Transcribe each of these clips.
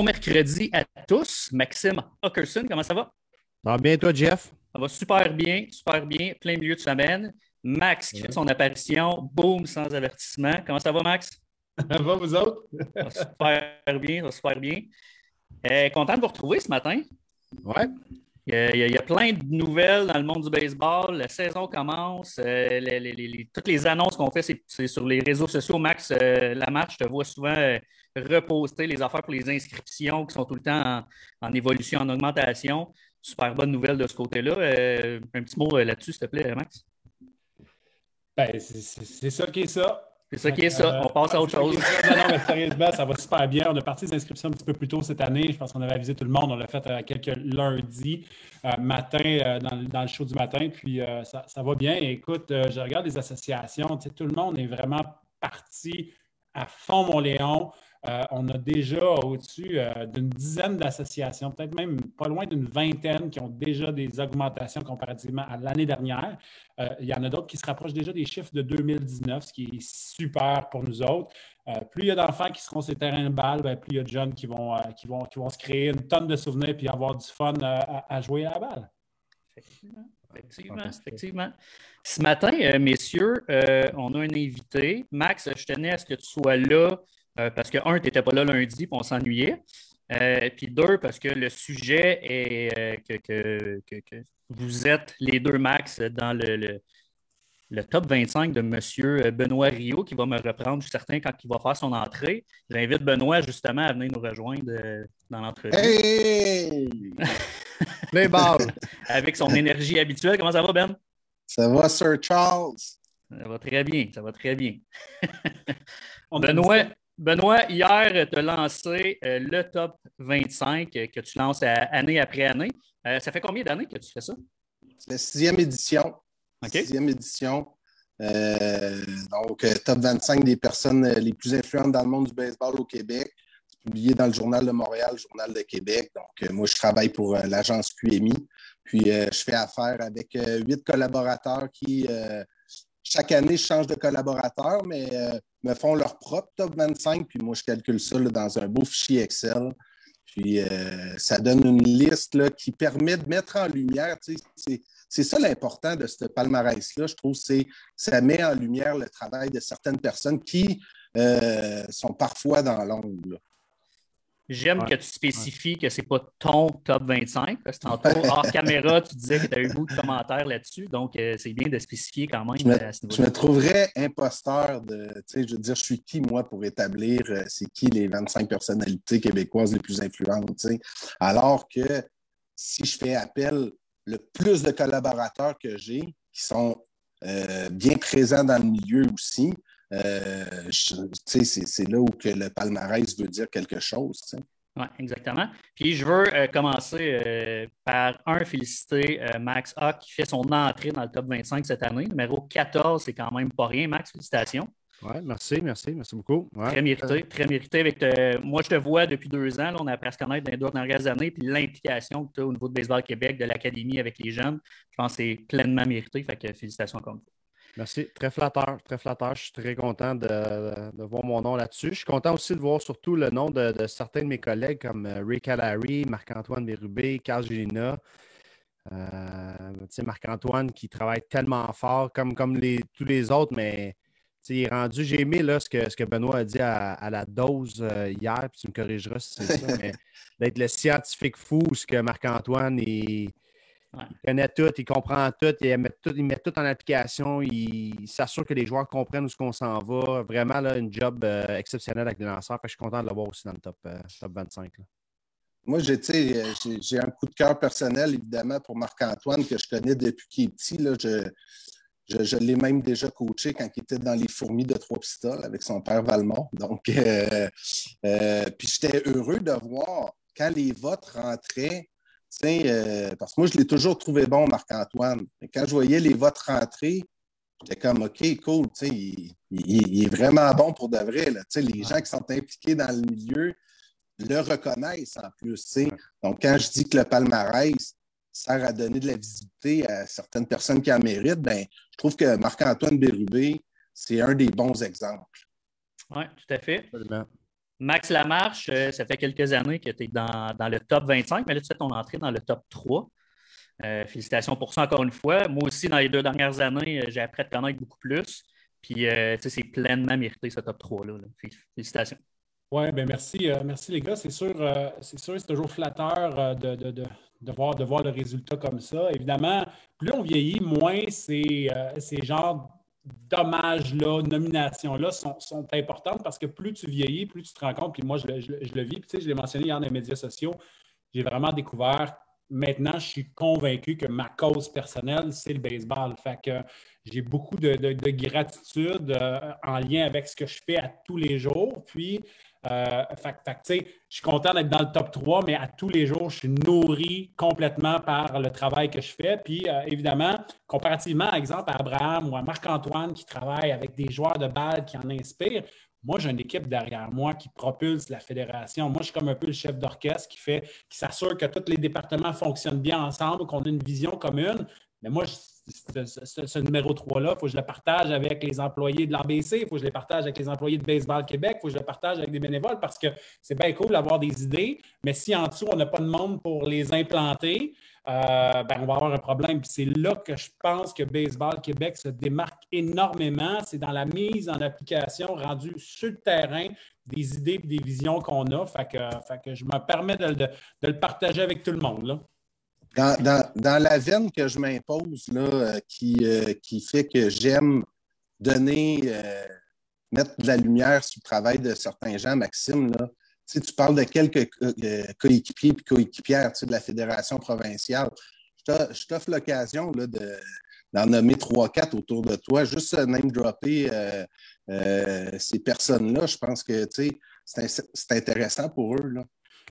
Bon mercredi à tous. Maxime Hockerson, comment ça va? Ça va bien, toi, Jeff? Ça va super bien, super bien, plein milieu de semaine. Max qui fait son apparition, boum, sans avertissement. Comment ça va, Max? Ça va, vous autres? Ça va super bien, ça va super bien. Euh, content de vous retrouver ce matin. Ouais. Il y, a, plein de nouvelles dans le monde du baseball. La saison commence. Euh, toutes les annonces qu'on fait, c'est- sur les réseaux sociaux. Max, euh, la marche, je te vois souvent euh, reposter les affaires pour les inscriptions qui sont tout le temps en, en évolution, en augmentation. Super bonne nouvelle de ce côté-là. Euh, un petit mot là-dessus, s'il te plaît, Max. Ben, c'est ça qui est ça. C'est ça qui est ça. Euh, On passe à autre chose. Non, non, mais sérieusement, ça va super bien. On a parti des inscriptions un petit peu plus tôt cette année. Je pense qu'on avait avisé tout le monde. On l'a fait à quelques lundis euh, matin, euh, dans, le- dans le show du matin. Puis euh, ça, ça va bien. Écoute, euh, je regarde les associations. Tout le monde est vraiment parti à fond, mon Léon. Euh, on a déjà au-dessus euh, d'une dizaine d'associations, peut-être même pas loin d'une vingtaine qui ont déjà des augmentations comparativement à l'année dernière. Euh, il y en a d'autres qui se rapprochent déjà des chiffres de 2019, ce qui est super pour nous autres. Euh, plus il y a d'enfants qui seront sur les terrains de balle, ben, plus il y a de jeunes qui vont, euh, qui, vont, qui vont se créer une tonne de souvenirs et avoir du fun euh, à, à jouer à la balle. Effectivement, effectivement, effectivement. Ce matin, messieurs, euh, on a un invité. Max, je tenais à ce que tu sois là euh, parce que, un, tu n'étais pas là lundi puis on s'ennuyait. Euh, puis deux, parce que le sujet est euh, que, que- que- que vous êtes les deux Max dans le, le- le top 25 de M. Benoît Rio qui va me reprendre, je suis certain, quand il va faire son entrée. J'invite Benoît justement à venir nous rejoindre euh, dans l'entrevue Hey! Play ball. avec son énergie habituelle. Comment ça va, Ben? Ça va, Sir Charles? Ça va très bien, ça va très bien. Benoît, Benoît, hier, tu as lancé euh, le top 25 euh, que tu lances année après année. Euh, ça fait combien d'années que tu fais ça? C'est la sixième édition. Sixième édition. Euh, donc, top 25 des personnes les plus influentes dans le monde du baseball au Québec. C'est publié dans le Journal de Montréal, le Journal de Québec. Donc, euh, moi, je travaille pour euh, l'agence QMI. Puis, je fais affaire avec huit collaborateurs qui, chaque année, changent de collaborateurs, mais euh, me font leur propre top 25. Puis, moi, je calcule ça dans un beau fichier Excel. Puis, euh, ça donne une liste là, qui permet de mettre en lumière, c'est ça l'important de ce palmarès-là, je trouve, c'est ça met en lumière le travail de certaines personnes qui euh, sont parfois dans l'ombre. J'aime Ouais. que tu spécifies que ce n'est pas ton top 25, parce que tantôt, hors caméra, tu disais que tu as eu beaucoup de commentaires là-dessus. Donc, euh, c'est bien de spécifier quand même Je me, euh, à ce je me trouverais imposteur de, tu sais, je veux dire, je suis qui, moi, pour établir euh, c'est qui les 25 personnalités québécoises les plus influentes, tu sais? Alors que si je fais appel le plus de collaborateurs que j'ai, qui sont euh, bien présents dans le milieu aussi, euh, je- tu sais, c'est là où que le palmarès veut dire quelque chose. Oui, exactement. Puis je veux euh, commencer euh, par un, féliciter euh, Max A qui fait son entrée dans le top 25 cette année. Numéro 14, c'est quand même pas rien. Max, félicitations. Ouais, merci, merci, merci beaucoup. Ouais. Très mérité, très mérité. Avec te- moi, je te vois depuis deux ans. là, on a se connaître dans les deux dernières années. Puis l'implication que tu as au niveau de Baseball Québec, de l'Académie avec les jeunes, je pense que c'est pleinement mérité. Fait que félicitations encore une fois. Merci. Très flatteur, très flatteur. Je suis très content de, de voir mon nom là-dessus. Je suis content aussi de voir surtout le nom de, de certains de mes collègues comme euh, Ray Calary, Marc-Antoine Bérubé, Carl Gélina. Euh, tu sais, Marc-Antoine qui travaille tellement fort comme, comme les, tous les autres, mais tu sais, il est rendu. J'ai aimé là, ce, que, ce que Benoît a dit à, à la dose euh, hier, puis tu me corrigeras si c'est ça, mais d'être le scientifique fou, ce que Marc-Antoine il, Ouais. il connaît tout, il comprend tout, il met tout, il met tout en application, il, s'assure que les joueurs comprennent où ce qu'on s'en va. Vraiment, là, une job euh, exceptionnelle avec les lanceurs. Fait que je suis content de l'avoir aussi dans le top, euh, top 25. là. Moi, euh, j'ai- j'ai un coup de cœur personnel, évidemment, pour Marc-Antoine, que je connais depuis qu'il est petit. Là. Je, je, je l'ai même déjà coaché quand il était dans les fourmis de Trois Pistoles avec son père Valmont. Donc, euh, euh, puis j'étais heureux de voir quand les votes rentraient. Euh, parce que moi, je l'ai toujours trouvé bon, Marc-Antoine. Mais quand je voyais les votes rentrer, j'étais comme OK, cool, tu sais, il, il- il est vraiment bon pour de vrai. Là. Tu sais, Les gens qui sont impliqués dans le milieu le reconnaissent en plus. tu sais. Donc, quand je dis que le palmarès sert à donner de la visibilité à certaines personnes qui en méritent, ben, je trouve que Marc-Antoine Bérubé, c'est un des bons exemples. Oui, tout à fait. Absolument. Max Lamarche, euh, ça fait quelques années que tu es dans, le top 25, mais là, tu fais ton entrée dans le top 3. Euh, félicitations pour ça encore une fois. Moi aussi, dans les deux dernières années, euh, j'ai appris à te connaître beaucoup plus. Puis, c'est pleinement mérité ce top 3-là. Félicitations. Oui, bien merci. merci les gars. C'est sûr, c'est sûr, c'est toujours flatteur de, de, voir, de voir le résultat comme ça. Évidemment, plus on vieillit, moins c'est, c'est genre dommages-là, nominations-là sont, importantes parce que plus tu vieillis, plus tu te rends compte, puis moi, je, le vis, puis tu sais, je l'ai mentionné hier dans les médias sociaux, j'ai vraiment découvert, maintenant, je suis convaincu que ma cause personnelle, c'est le baseball. Fait que j'ai beaucoup de, gratitude euh, en lien avec ce que je fais à tous les jours, puis euh, je suis content d'être dans le top 3, mais à tous les jours, je suis nourri complètement par le travail que je fais. Puis, euh, évidemment, comparativement, par exemple, à Abraham ou à Marc-Antoine qui travaille avec des joueurs de balle qui en inspirent, moi, j'ai une équipe derrière moi qui propulse la fédération. Moi, je suis comme un peu le chef d'orchestre qui fait, qui s'assure que tous les départements fonctionnent bien ensemble, qu'on a une vision commune. Mais moi, ce, numéro 3-là, il faut que je le partage avec les employés de l'ABC, il faut que je le partage avec les employés de Baseball Québec, il faut que je le partage avec des bénévoles parce que c'est bien cool d'avoir des idées, mais si en dessous, on n'a pas de monde pour les implanter, euh, ben, on va avoir un problème. c'est là que je pense que Baseball Québec se démarque énormément. C'est dans la mise en application rendue sur le terrain des idées et des visions qu'on a. Fait que, je me permets de, le partager avec tout le monde. Dans, la veine que je m'impose, euh, qui, euh, qui fait que j'aime donner, euh, mettre de la lumière sur le travail de certains gens, Maxime, là, tu parles de quelques coéquipiers et coéquipières de la Fédération provinciale. Je t'offre l'occasion d'en nommer trois, quatre autour de toi, juste name dropper ces personnes-là. Je pense que c'est intéressant pour eux. Là.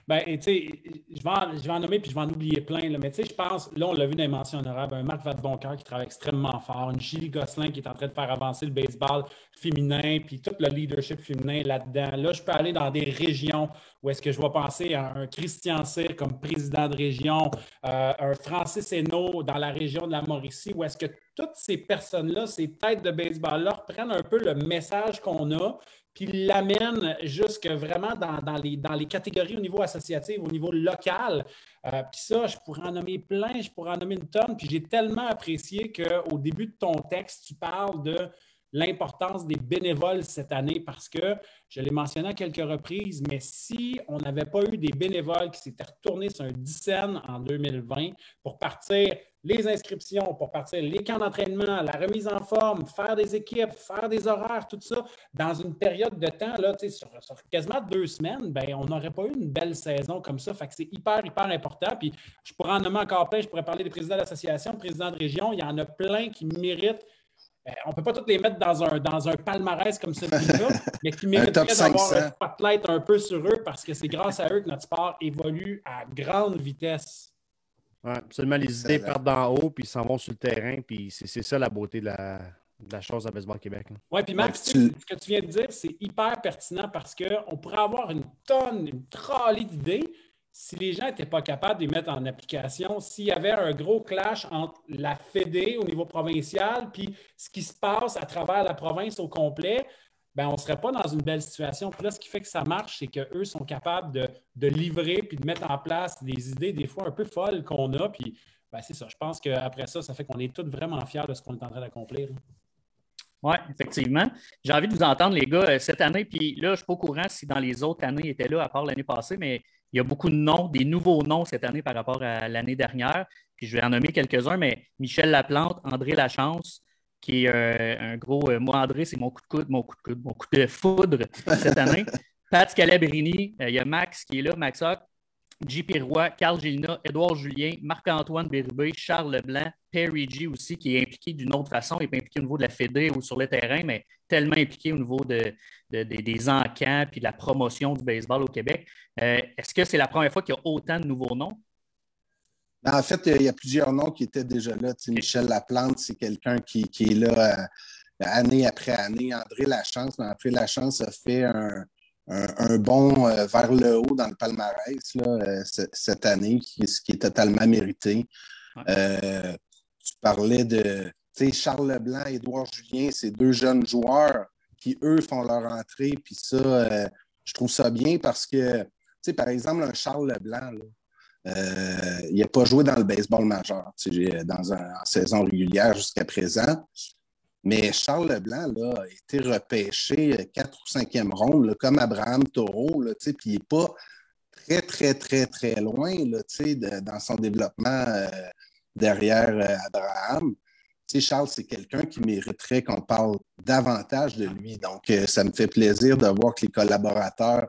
Ben, tu sais, je vais, en, je vais en nommer puis je vais en oublier plein. Mais tu sais, je pense, là, on l'a vu dans les mentions honorables, un Marc Vadeboncoeur qui travaille extrêmement fort, une Julie Gosselin qui est en train de faire avancer le baseball féminin, puis tout le leadership féminin là-dedans. Là, je peux aller dans des régions où est-ce que je vais penser à un Christian Cyr comme président de région, euh, un Francis Hainaut dans la région de la Mauricie, où est-ce que toutes ces personnes-là, ces têtes de baseball-là, reprennent un peu le message qu'on a, puis l'amène jusque vraiment dans, les, dans les catégories au niveau associatif, au niveau local. Euh, puis ça, je pourrais en nommer plein, je pourrais en nommer une tonne. Puis j'ai tellement apprécié qu'au début de ton texte, tu parles de l'importance des bénévoles cette année parce que je l'ai mentionné à quelques reprises, mais si on n'avait pas eu des bénévoles qui s'étaient retournés sur un dixaine en 2020 pour partir les inscriptions, pour partir les camps d'entraînement, la remise en forme, faire des équipes, faire des horaires, tout ça, dans une période de temps, là, sur, sur quasiment deux semaines, ben, on n'aurait pas eu une belle saison comme ça. Fait que c'est hyper, hyper important. Puis je pourrais en nommer encore plein, je pourrais parler des présidents d'association, présidents de région. Il y en a plein qui méritent on ne peut pas tous les mettre dans un, dans un palmarès comme celui-là, mais qui mériteraient d'avoir un spotlight un peu sur eux parce que c'est grâce à eux que notre sport évolue à grande vitesse. Oui, absolument. Les idées partent d'en haut, puis ils s'en vont sur le terrain, puis c'est ça la beauté de la, chose à Baseball Québec. Oui, puis Max, ce que tu viens de dire, c'est hyper pertinent parce qu'on pourrait avoir une tonne, une trolley d'idées, si les gens n'étaient pas capables de les mettre en application, s'il y avait un gros clash entre la Fédé au niveau provincial puis ce qui se passe à travers la province au complet, ben, on ne serait pas dans une belle situation. Puis là, ce qui fait que ça marche, c'est qu'eux sont capables de, livrer puis de mettre en place des idées des fois un peu folles qu'on a. Puis ben, c'est ça. Je pense qu'après ça, ça fait qu'on est tous vraiment fiers de ce qu'on est en train d'accomplir. Oui, effectivement. J'ai envie de vous entendre, les gars, euh, cette année. Puis là, je ne suis pas au courant si dans les autres années ils étaient là, à part l'année passée, mais il y a beaucoup de noms, des nouveaux noms cette année par rapport à l'année dernière. Puis je vais en nommer quelques-uns, mais Michel Laplante, André Lachance, qui est euh, un gros. Euh, moi, André, c'est mon coup de coude, mon coup de coude, mon coup de foudre cette année. Pat Scalabrini, il y a Max qui est là, Max Hock, JP Roy, Carl Gilna, Édouard Julien, Marc-Antoine Bérubé, Charles Leblanc, Perry G aussi, qui est impliqué d'une autre façon, il n'est pas impliqué au niveau de la Fédé ou sur le terrain, mais tellement impliqué au niveau de, des encans puis de la promotion du baseball au Québec. Euh, est-ce que c'est la première fois qu'il y a autant de nouveaux noms? Ben, en fait, il y a plusieurs noms qui étaient déjà là. Michel Laplante, c'est quelqu'un qui, est là euh, année après année. André Lachance, mais André Lachance a fait un, un, bond euh, vers le haut dans le palmarès là, cette année, ce qui est totalement mérité. tu parlais de Charles Leblanc, Édouard Julien, ces deux jeunes joueurs qui, eux, font leur entrée. Puis ça, je trouve ça bien parce que, par exemple, un Charles Leblanc, euh, il n'a pas joué dans le baseball majeur dans un, en saison régulière jusqu'à présent. Mais Charles Leblanc là, a été repêché 4 ou 5e ronde, comme Abraham Taureau, puis il n'est pas très, très, très, très loin là, dans son développement euh, derrière euh, Abraham. Charles, c'est quelqu'un qui mériterait qu'on parle davantage de lui. Donc, euh, ça me fait plaisir de voir que les collaborateurs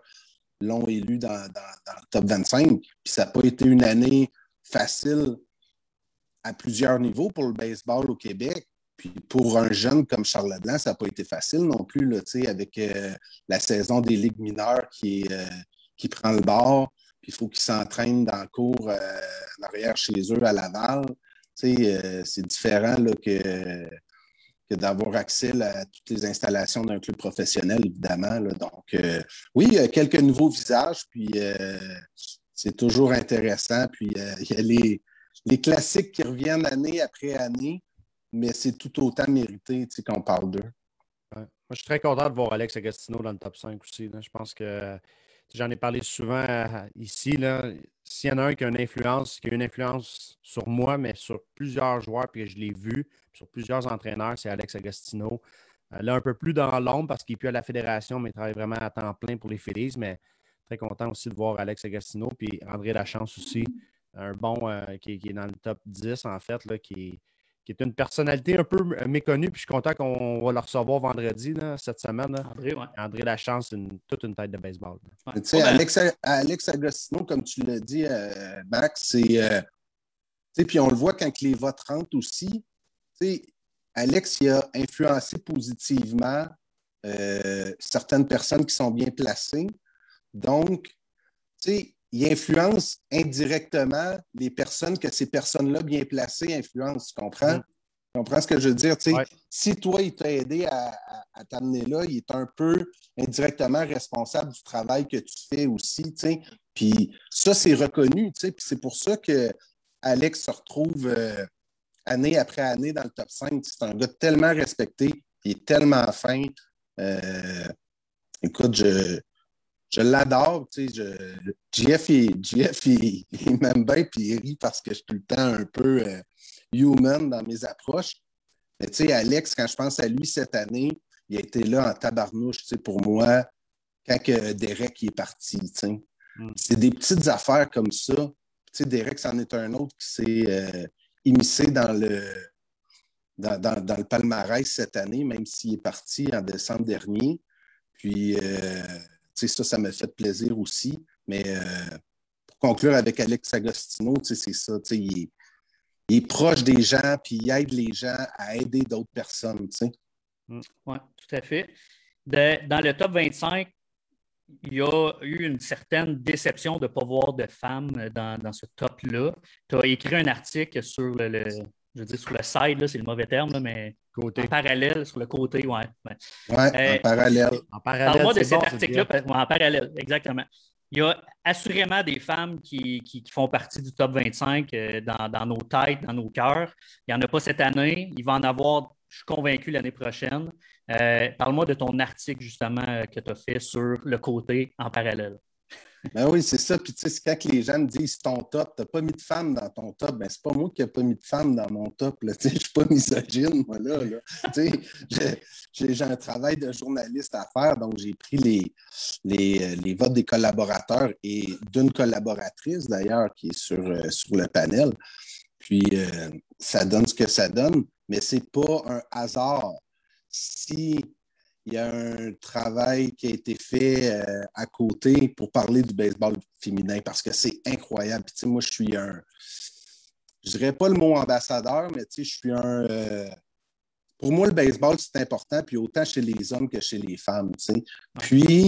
l'ont élu dans, le top 25. Puis ça n'a pas été une année facile à plusieurs niveaux pour le baseball au Québec. Puis pour un jeune comme Charles Leblanc, ça n'a pas été facile non plus, là, avec euh, la saison des ligues mineures qui, euh, qui prend le bord. Puis il faut qu'ils s'entraînent dans le cours en arrière chez eux à Laval. Euh, c'est différent que, que d'avoir accès à toutes les installations d'un club professionnel, évidemment. Donc, euh, oui, quelques nouveaux visages, puis euh, c'est toujours intéressant. Puis il y a les, les, classiques qui reviennent année après année, mais c'est tout autant mérité qu'on parle d'eux. Moi, je suis très content de voir Alex Agostino dans le top 5 aussi. Je pense que J'en ai parlé souvent euh, ici. S'il y en a un qui a une influence, qui a une influence sur moi, mais sur plusieurs joueurs, puis je l'ai vu, sur plusieurs entraîneurs, c'est Alex Agostino. Euh, là, un peu plus dans l'ombre parce qu'il n'est plus à la fédération, mais il travaille vraiment à temps plein pour les Phillies. Mais très content aussi de voir Alex Agostino. Puis André Lachance aussi, un bon euh, qui, est dans le top 10, en fait, là, qui, qui est une personnalité un peu méconnue. Puis je suis content qu'on va le recevoir vendredi, cette semaine. André, ouais. André Lachance, une, toute une tête de baseball. Tu sais, Alex, Alex, Agostino, comme tu l'as dit, euh, Max, c'est. Euh, puis on le voit quand les votes rentrent aussi. Alex il a influencé positivement euh, certaines personnes qui sont bien placées. Donc, tu sais, il influence indirectement les personnes que ces personnes-là bien placées influencent. Tu comprends? Mm. Tu comprends ce que je veux dire? Si toi, il t'a aidé à, t'amener là, il est un peu indirectement responsable du travail que tu fais aussi. Puis ça, c'est reconnu. Puis c'est pour ça que Alex se retrouve euh, année après année dans le top 5. C'est un gars tellement respecté, il est tellement fin. Euh, écoute, je, je l'adore. Tu sais, je, Jeff, il, il, m'aime bien, puis il rit parce que je suis tout le temps un peu euh, human dans mes approches. Mais tu sais, Alex, quand je pense à lui cette année, il a été là en tabarnouche, tu sais, pour moi, quand que Derek est parti, tu sais. Mm. C'est des petites affaires comme ça. Tu sais, Derek, c'en est un autre qui s'est euh, immiscé dans le, dans, dans, le palmarès cette année, même s'il est parti en décembre dernier. Puis, euh, ça, ça m'a fait plaisir aussi. Mais euh, pour conclure avec Alex Agostino, c'est ça. Il est, il est, proche des gens, puis il aide les gens à aider d'autres personnes. Mm. Oui, tout à fait. dans le top 25, il y a eu une certaine déception de ne pas voir de femmes dans, ce top-là. Tu as écrit un article sur le, je dis sur le side, c'est le mauvais terme, mais côté. en parallèle, sur le côté, ouais. Ouais, en euh, parallèle. En parallèle. Parle-moi de cet article-là, en parallèle, exactement. Il y a assurément des femmes qui, qui, font partie du top 25 euh, dans, dans, nos têtes, dans nos cœurs. Il n'y en a pas cette année. Il va en avoir, je suis convaincu, l'année prochaine. Euh, parle-moi de ton article, justement, que tu as fait sur le côté en parallèle. Ben oui, c'est ça. Puis tu sais, quand les gens me disent ton top, tu n'as pas mis de femme dans ton top, ben c'est pas moi qui n'ai pas mis de femme dans mon top. Je ne suis pas misogyne, moi, là. j'ai un travail de journaliste à faire, donc j'ai pris les, les, les, votes des collaborateurs et d'une collaboratrice, d'ailleurs, qui est sur, euh, sur le panel. Puis euh, ça donne ce que ça donne, mais ce n'est pas un hasard. Si il y a un travail qui a été fait euh, à côté pour parler du baseball féminin parce que c'est incroyable. Puis, moi, je suis un. Je dirais pas le mot ambassadeur, mais je suis un. Euh, pour moi, le baseball, c'est important, puis autant chez les hommes que chez les femmes. Puis,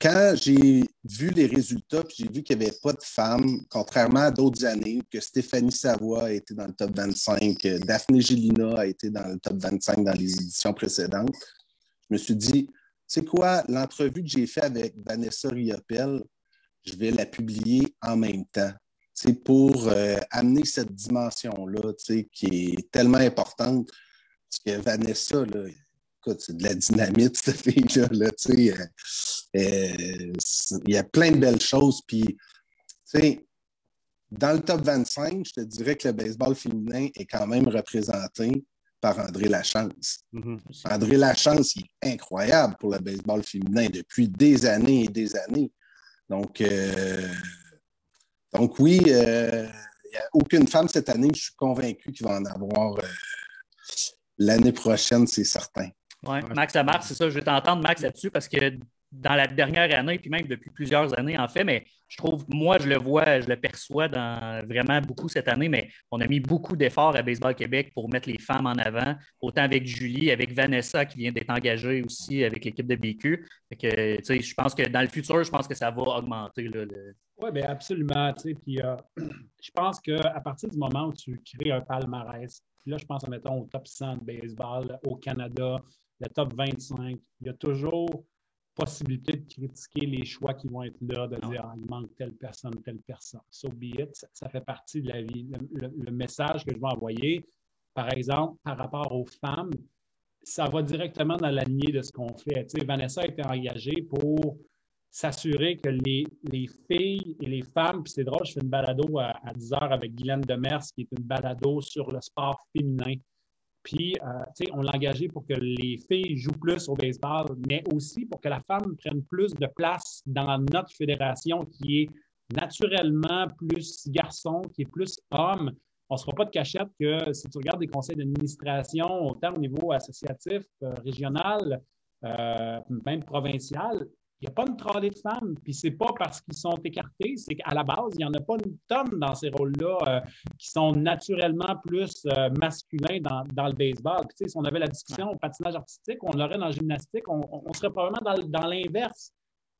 quand j'ai vu les résultats, puis j'ai vu qu'il n'y avait pas de femmes, contrairement à d'autres années, que Stéphanie Savoie a été dans le top 25, que Daphné Gélina a été dans le top 25 dans les éditions précédentes, je me suis dit, c'est quoi, l'entrevue que j'ai faite avec Vanessa Riopel, je vais la publier en même temps. C'est pour euh, amener cette dimension-là, qui est tellement importante. Parce que Vanessa, là, écoute, c'est de la dynamite, cette fille-là. Là, euh, il y a plein de belles choses. Puis, dans le top 25, je te dirais que le baseball féminin est quand même représenté par André Lachance. Mm-hmm. André Lachance, il est incroyable pour le baseball féminin depuis des années et des années. Donc, euh, donc oui, euh, il n'y a aucune femme cette année, je suis convaincu qu'il va en avoir euh, l'année prochaine, c'est certain. Oui, Max Lamarche, c'est ça, je vais t'entendre, Max, là-dessus, parce que dans la dernière année, puis même depuis plusieurs années, en fait, mais je trouve, moi, je le vois, je le perçois dans vraiment beaucoup cette année, mais on a mis beaucoup d'efforts à Baseball Québec pour mettre les femmes en avant, autant avec Julie, avec Vanessa qui vient d'être engagée aussi avec l'équipe de BQ. que, je pense que dans le futur, je pense que ça va augmenter. Oui, bien absolument. Puis, euh, je pense qu'à partir du moment où tu crées un palmarès, là, je pense, mettons, au top 100 de baseball au Canada, le top 25, il y a toujours possibilité de critiquer les choix qui vont être là, de dire ah, il manque telle personne, telle personne. So be it, ça, fait partie de la vie. Le, message que je vais envoyer, par exemple, par rapport aux femmes, ça va directement dans la lignée de ce qu'on fait. Tu sais, Vanessa a été engagée pour s'assurer que les, filles et les femmes, puis c'est drôle, je fais une balado à, à 10 heures avec Guylaine Demers, qui est une balado sur le sport féminin. Puis, euh, on l'a engagé pour que les filles jouent plus au baseball, mais aussi pour que la femme prenne plus de place dans notre fédération qui est naturellement plus garçon, qui est plus homme. On ne se fera pas de cachette que si tu regardes des conseils d'administration, autant au niveau associatif, euh, régional, euh, même provincial, il n'y a pas une tralée de femmes. Puis c'est pas parce qu'ils sont écartés, c'est qu'à la base, il n'y en a pas une tonne dans ces rôles-là euh, qui sont naturellement plus euh, masculins dans, le baseball. Si on avait la discussion au patinage artistique, on l'aurait dans la gymnastique, on, serait probablement dans, l'inverse.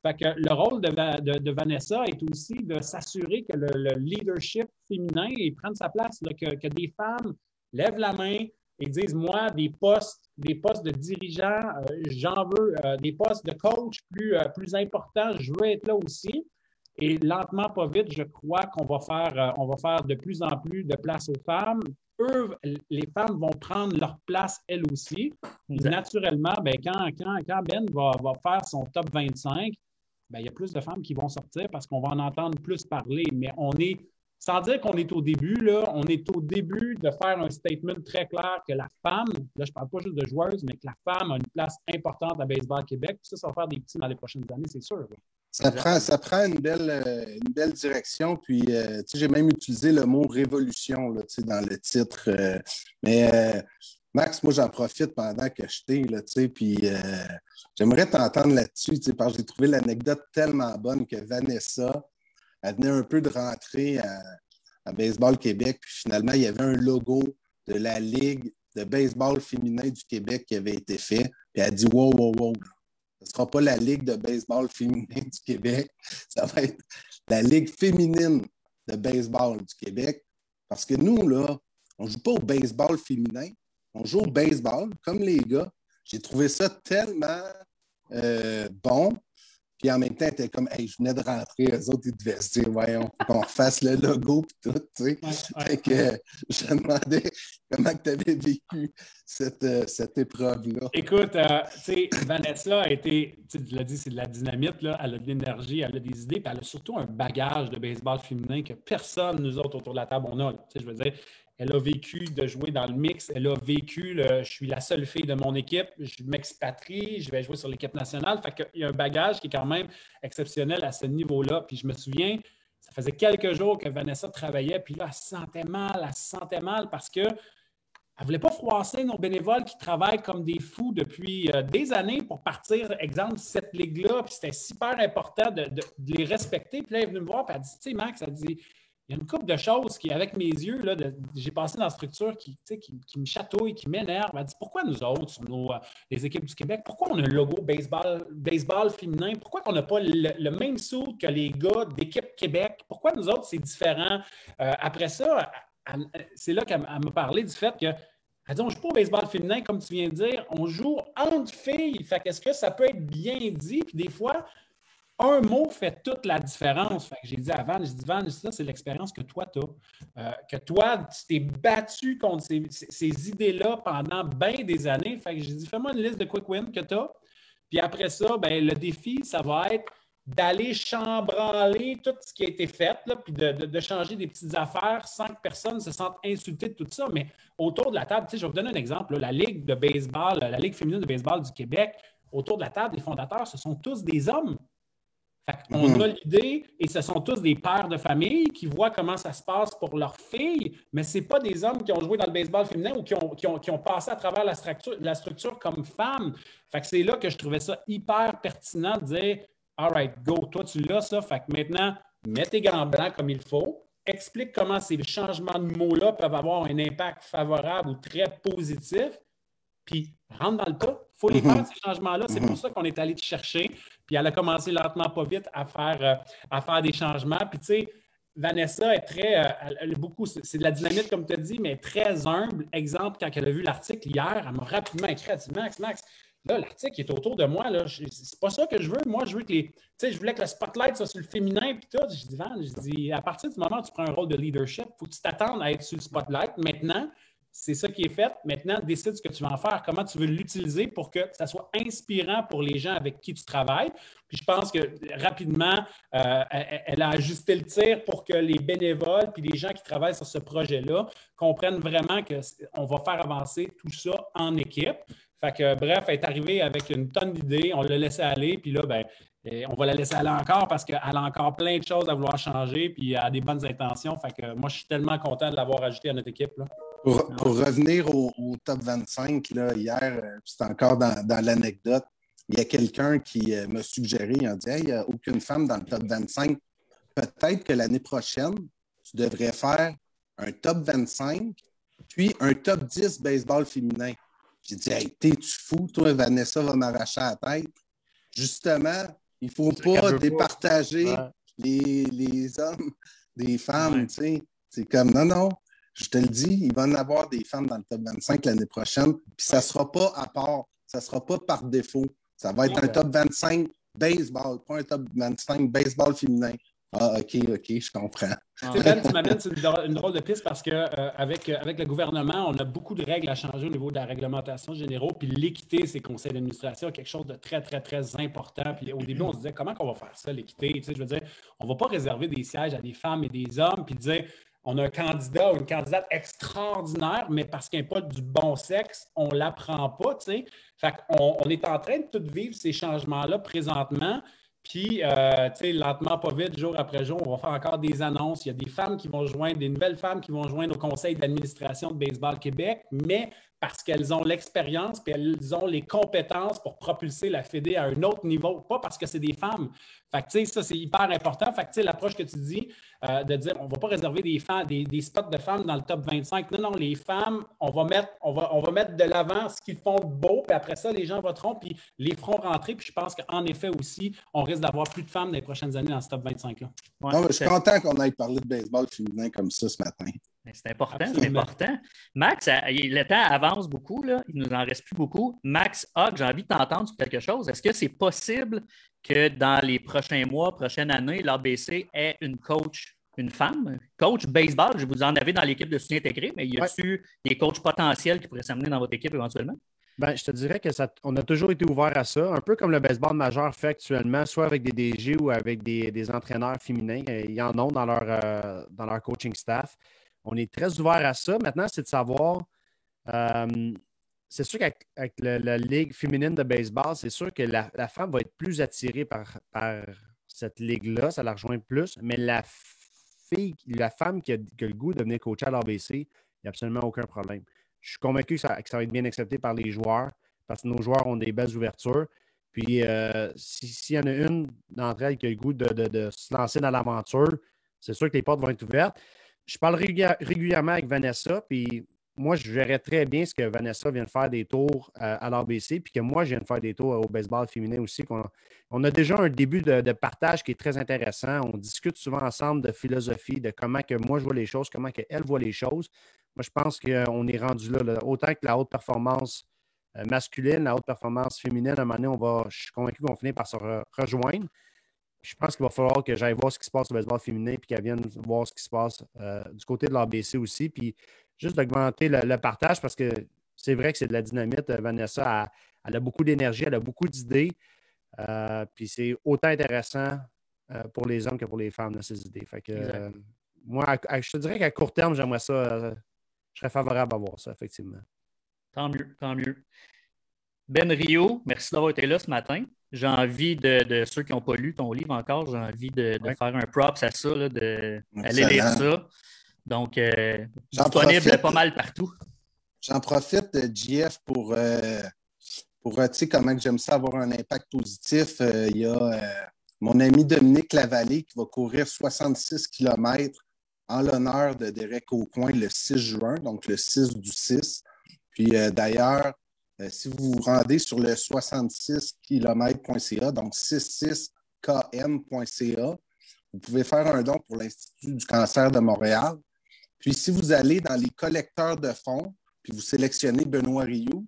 Fait le rôle de, Vanessa est aussi de s'assurer que le, leadership féminin prenne sa place, que des femmes lèvent la main, et disent, moi, des postes, des postes de dirigeant, euh, j'en veux, euh, des postes de coach plus, euh, plus importants, je veux être là aussi. Et lentement, pas vite, je crois qu'on va faire, on va faire de plus en plus de place aux femmes. Eux, les femmes vont prendre leur place elles aussi. Naturellement, ben, quand, quand, Ben va, va, faire son top 25, ben, il y a plus de femmes qui vont sortir parce qu'on va en entendre plus parler. Mais on est sans dire qu'on est au début, là, on est au début de faire un statement très clair que la femme, là, je ne parle pas juste de joueuse, mais que la femme a une place importante à Baseball Québec. ça, ça va faire des petits dans les prochaines années, c'est sûr. Ça prend, ça prend une, belle, euh, une belle direction. Puis, euh, j'ai même utilisé le mot révolution là, dans le titre. Euh, mais Max, moi, j'en profite pendant que je t'ai, puis j'aimerais t'entendre là-dessus, parce que j'ai trouvé l'anecdote tellement bonne que Vanessa, elle venait un peu de rentrer à, Baseball Québec, puis finalement, il y avait un logo de la Ligue de baseball féminin du Québec qui avait été fait. Puis elle a dit Wow, wow, wow, ce ne sera pas la Ligue de baseball féminin du Québec, ça va être la Ligue féminine de baseball du Québec. Parce que nous, là, on ne joue pas au baseball féminin, on joue au baseball, comme les gars. J'ai trouvé ça tellement euh, bon. Puis en même temps, était comme, hey, je venais de rentrer, eux autres, ils devaient se dire, voyons, qu'on refasse le logo, puis tout, tu sais. fait que je me demandais comment tu avais vécu cette, euh, cette épreuve-là. Écoute, euh, tu sais, Vanessa a été, tu l'as dit, c'est de la dynamite, là. Elle a de l'énergie, elle a des idées, puis elle a surtout un bagage de baseball féminin que personne, nous autres, autour de la table, on a. Tu sais, je veux dire, elle a vécu de jouer dans le mix. Elle a vécu, je suis la seule fille de mon équipe, je m'expatrie, je vais jouer sur l'équipe nationale. Fait qu'il y a un bagage qui est quand même exceptionnel à ce niveau-là. Puis je me souviens, ça faisait quelques jours que Vanessa travaillait, puis là, elle se sentait mal, elle se sentait mal parce que elle ne voulait pas froisser nos bénévoles qui travaillent comme des fous depuis euh, des années pour partir, exemple, cette ligue-là. Puis c'était super important de, les respecter. Puis là, elle est venue me voir, puis elle dit, tu sais, Max, elle dit, il y a une couple de choses qui, avec mes yeux, j'ai passé dans la structure qui, qui, qui me chatouille, qui m'énerve. Elle dit pourquoi nous autres, euh, les équipes du Québec, pourquoi on a un logo baseball, baseball féminin? Pourquoi on n'a pas le, même saut que les gars d'équipe Québec? Pourquoi nous autres, c'est différent? Euh, après ça, c'est là qu'elle m'a parlé du fait que elle dit, on ne joue pas au baseball féminin, comme tu viens de dire, on joue entre filles. Fait qu'est-ce que ça peut être bien dit? Puis des fois, un mot fait toute la différence. j'ai dit à Van, je dis Van, c'est l'expérience que toi, tu as. Euh, que toi, tu t'es battu contre ces, idées-là pendant bien des années. Fait que j'ai dit, fais-moi une liste de quick wins que tu as. Puis après ça, ben, le défi, ça va être d'aller chambranler tout ce qui a été fait, puis de, changer des petites affaires sans que personne se sente insulté de tout ça. Mais autour de la table, je vais vous donner un exemple. la Ligue de baseball, la Ligue féminine de baseball du Québec, autour de la table, les fondateurs, ce sont tous des hommes. On mhm. a l'idée, et ce sont tous des pères de famille qui voient comment ça se passe pour leurs filles, mais ce pas des hommes qui ont joué dans le baseball féminin ou qui ont, passé à travers la structure, la structure comme femmes. Fait c'est là que je trouvais ça hyper pertinent de dire All right, go, toi tu l'as ça. Fait que maintenant, mets tes gants blancs comme il faut. Explique comment ces changements de mots-là peuvent avoir un impact favorable ou très positif. Puis rentre dans le tas. Il faut les mhm. faire, ces changements-là. C'est pour mhm. ça qu'on est allé te chercher. Puis elle a commencé lentement, pas vite, à faire, euh, à faire des changements. Puis tu sais, Vanessa est très, euh, elle, beaucoup, c'est de la dynamite comme tu as dit, mais très humble. Exemple, quand elle a vu l'article hier, elle m'a rapidement écrit, elle dit Max, Max, Là, l'article est autour de moi. Là, c'est pas ça que je veux. Moi, je veux que les. Tu sais, je voulais que le spotlight soit sur le féminin puis tout. Je dis, Van, je dis, à partir du moment où tu prends un rôle de leadership, il faut que tu t'attendes à être sur le spotlight. Maintenant, c'est ça qui est fait. Maintenant, décide ce que tu vas en faire, comment tu veux l'utiliser pour que ça soit inspirant pour les gens avec qui tu travailles. Puis je pense que rapidement, euh, elle a ajusté le tir pour que les bénévoles puis les gens qui travaillent sur ce projet-là comprennent vraiment qu'on va faire avancer tout ça en équipe. Fait que, bref, elle est arrivée avec une tonne d'idées, on l'a laissé aller, puis là, ben, on va la laisser aller encore parce qu'elle a encore plein de choses à vouloir changer, puis elle a des bonnes intentions. Fait que moi, je suis tellement content de l'avoir ajouté à notre équipe. Pour, revenir au, top 25, là, hier, euh, c'est encore dans, l'anecdote, il y a quelqu'un qui euh, m'a suggéré, il a dit il n'y a aucune femme dans le top 25. Peut-être que l'année prochaine, tu devrais faire un top 25, puis un top 10 baseball féminin. J'ai dit, hey, t'es-tu fou? Toi, Vanessa va m'arracher la tête. Justement, il ne faut pas départager les, hommes des femmes. C'est comme, non, non, je te le dis, il va en avoir des femmes dans le top 25 l'année prochaine. Puis ça ne sera pas à part, ça ne sera pas par défaut. Ça va être un top 25 baseball, pas un top 25 baseball féminin. Ah, OK, OK, je comprends. Tu m'amènes une, drôle de piste parce qu'avec euh, euh, avec le gouvernement, on a beaucoup de règles à changer au niveau de la réglementation générale. Puis l'équité, c'est conseils d'administration, quelque chose de très, très, très important. Puis au début, on se disait comment on va faire ça, l'équité? Tu sais, je veux dire, on ne va pas réserver des sièges à des femmes et des hommes, puis dire on a un candidat ou une candidate extraordinaire, mais parce qu'elle n'est pas du bon sexe, on ne l'apprend pas. Tu sais. Fait on, on est en train de tout vivre ces changements-là présentement. Puis, euh, tu sais, lentement, pas vite, jour après jour, on va faire encore des annonces. Il y a des femmes qui vont joindre, des nouvelles femmes qui vont joindre au conseil d'administration de Baseball Québec, mais parce qu'elles ont l'expérience et elles ont les compétences pour propulser la Fédé à un autre niveau, pas parce que c'est des femmes. Fait que, ça, c'est hyper important. Fait que, l'approche que tu dis euh, de dire on ne va pas réserver des, femmes, des, spots de femmes dans le top 25. Non, non, les femmes, on va mettre, on va, on va mettre de l'avant ce qu'ils font de beau, puis après ça, les gens voteront, puis les feront rentrer. Puis je pense qu'en effet aussi, on risque d'avoir plus de femmes dans les prochaines années dans ce top 25-là. je suis content qu'on aille parler de baseball féminin comme ça ce matin. C'est important, c'est important. Max, le temps avance beaucoup, là. il nous en reste plus beaucoup. Max Hogg, j'ai envie de t'entendre sur quelque chose. Est-ce que c'est possible que dans les prochains mois, prochaines années, l'ABC ait une coach, une femme, coach baseball? Je vous en avez dans l'équipe de soutien intégré, mais y a-t-il des coachs potentiels qui pourraient s'amener dans votre équipe éventuellement? Ben, je te dirais que ça, on a toujours été ouvert à ça, un peu comme le baseball majeur fait actuellement, soit avec des DG ou avec des, entraîneurs féminins. Il y en a dans leur, euh, dans leur coaching staff. On est très ouvert à ça. Maintenant, c'est de savoir. Euh, c'est sûr qu'avec la, Ligue féminine de baseball, c'est sûr que la, femme va être plus attirée par, cette ligue-là, ça la rejoint plus, mais la fille, la femme qui a, le goût de venir coacher à l'ABC, il n'y a absolument aucun problème. Je suis convaincu que ça, va être bien accepté par les joueurs parce que nos joueurs ont des belles ouvertures. Puis, euh, s'il y en a une d'entre elles qui a le goût de se lancer dans l'aventure, c'est sûr que les portes vont être ouvertes je parle régulièrement avec Vanessa, puis moi, je verrais très bien ce que Vanessa vient de faire des tours euh, à, l'ABC, puis que moi, je viens de faire des tours au baseball féminin aussi. On a, déjà un début de, partage qui est très intéressant. On discute souvent ensemble de philosophie, de comment que moi je vois les choses, comment qu'elle voit les choses. Moi, je pense qu'on est rendu là, Autant que la haute performance euh, masculine, la haute performance féminine, à un moment donné, on va, je suis convaincu qu'on va finir par se rejoindre je pense qu'il va falloir que j'aille voir ce qui se passe au baseball féminin puis qu'elle vienne voir ce qui se passe euh, du côté de l'ABC aussi. Puis juste d'augmenter le, partage parce que c'est vrai que c'est de la dynamite. Euh, Vanessa, elle a beaucoup d'énergie, elle a beaucoup d'idées. puis c'est autant intéressant pour les hommes que pour les femmes, ces idées. Fait que, moi, je te dirais qu'à court terme, j'aimerais ça. je serais favorable à voir ça, effectivement. Tant mieux, tant mieux. Ben Rio, merci d'avoir été là ce matin. J'ai envie de, ceux qui n'ont pas lu ton livre encore, j'ai envie de, faire un props à ça, d'aller lire ça. Donc, euh, disponible pas mal partout. J'en profite, JF, pour, euh, pour euh, tu sais, comment j'aime ça avoir un impact positif. Il y a mon ami Dominique Lavallée qui va courir 66 km en l'honneur de Derek Aucoin le 6 juin, donc le 6 du 6. Puis d'ailleurs, euh, si vous vous rendez sur le 66km.ca, donc 66km.ca, vous pouvez faire un don pour l'Institut du cancer de Montréal. Puis si vous allez dans les collecteurs de fonds, puis vous sélectionnez Benoît Rioux,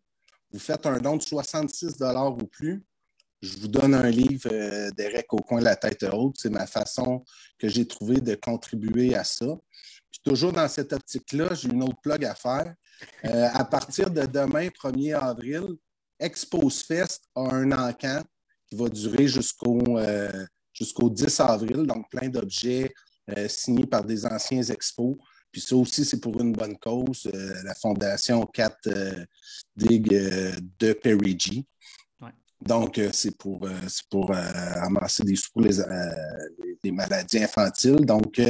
vous faites un don de 66 ou plus, je vous donne un livre euh, d'Eric au coin de la tête haute. C'est ma façon que j'ai trouvé de contribuer à ça. Puis toujours dans cette optique-là, j'ai une autre plug à faire. Euh, à partir de demain, 1er avril, Expose Fest a un encamp qui va durer jusqu'au euh, jusqu'au 10 avril, donc plein d'objets euh, signés par des anciens expos. Puis ça aussi, c'est pour une bonne cause, la Fondation 4 Dig de Perry G. Donc, c'est pour, pour amasser des sous pour les, les, maladies infantiles. Donc,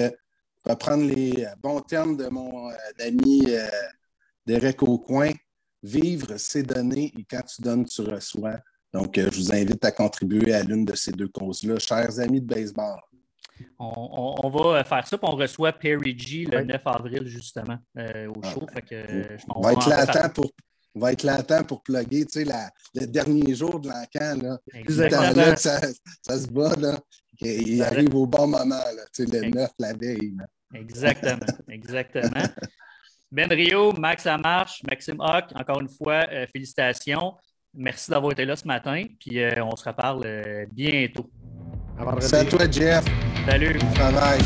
reprendre les bons termes de mon ami Derek Aucoin, vivre, c'est donner et quand tu donnes, tu reçois. Donc, euh, je vous invite à contribuer à l'une de ces deux causes-là. Chers amis de baseball. On, va faire ça, puis on reçoit Perry G le 9 avril, justement, euh, au show. on, va être là pour, on va être là pour plugger, tu sais, le dernier jour de l'encan, là. Exactement. ça, ça, se bat, là. Il arrive au bon moment, là, tu sais, le 9, la veille. Exactement, exactement. Ben Rio, Max Lamarche, Maxime Hock, encore une fois, euh, félicitations. Merci d'avoir été là ce matin, puis euh, on se reparle euh, bientôt. Merci à toi, Jeff. Salut. Bon travail.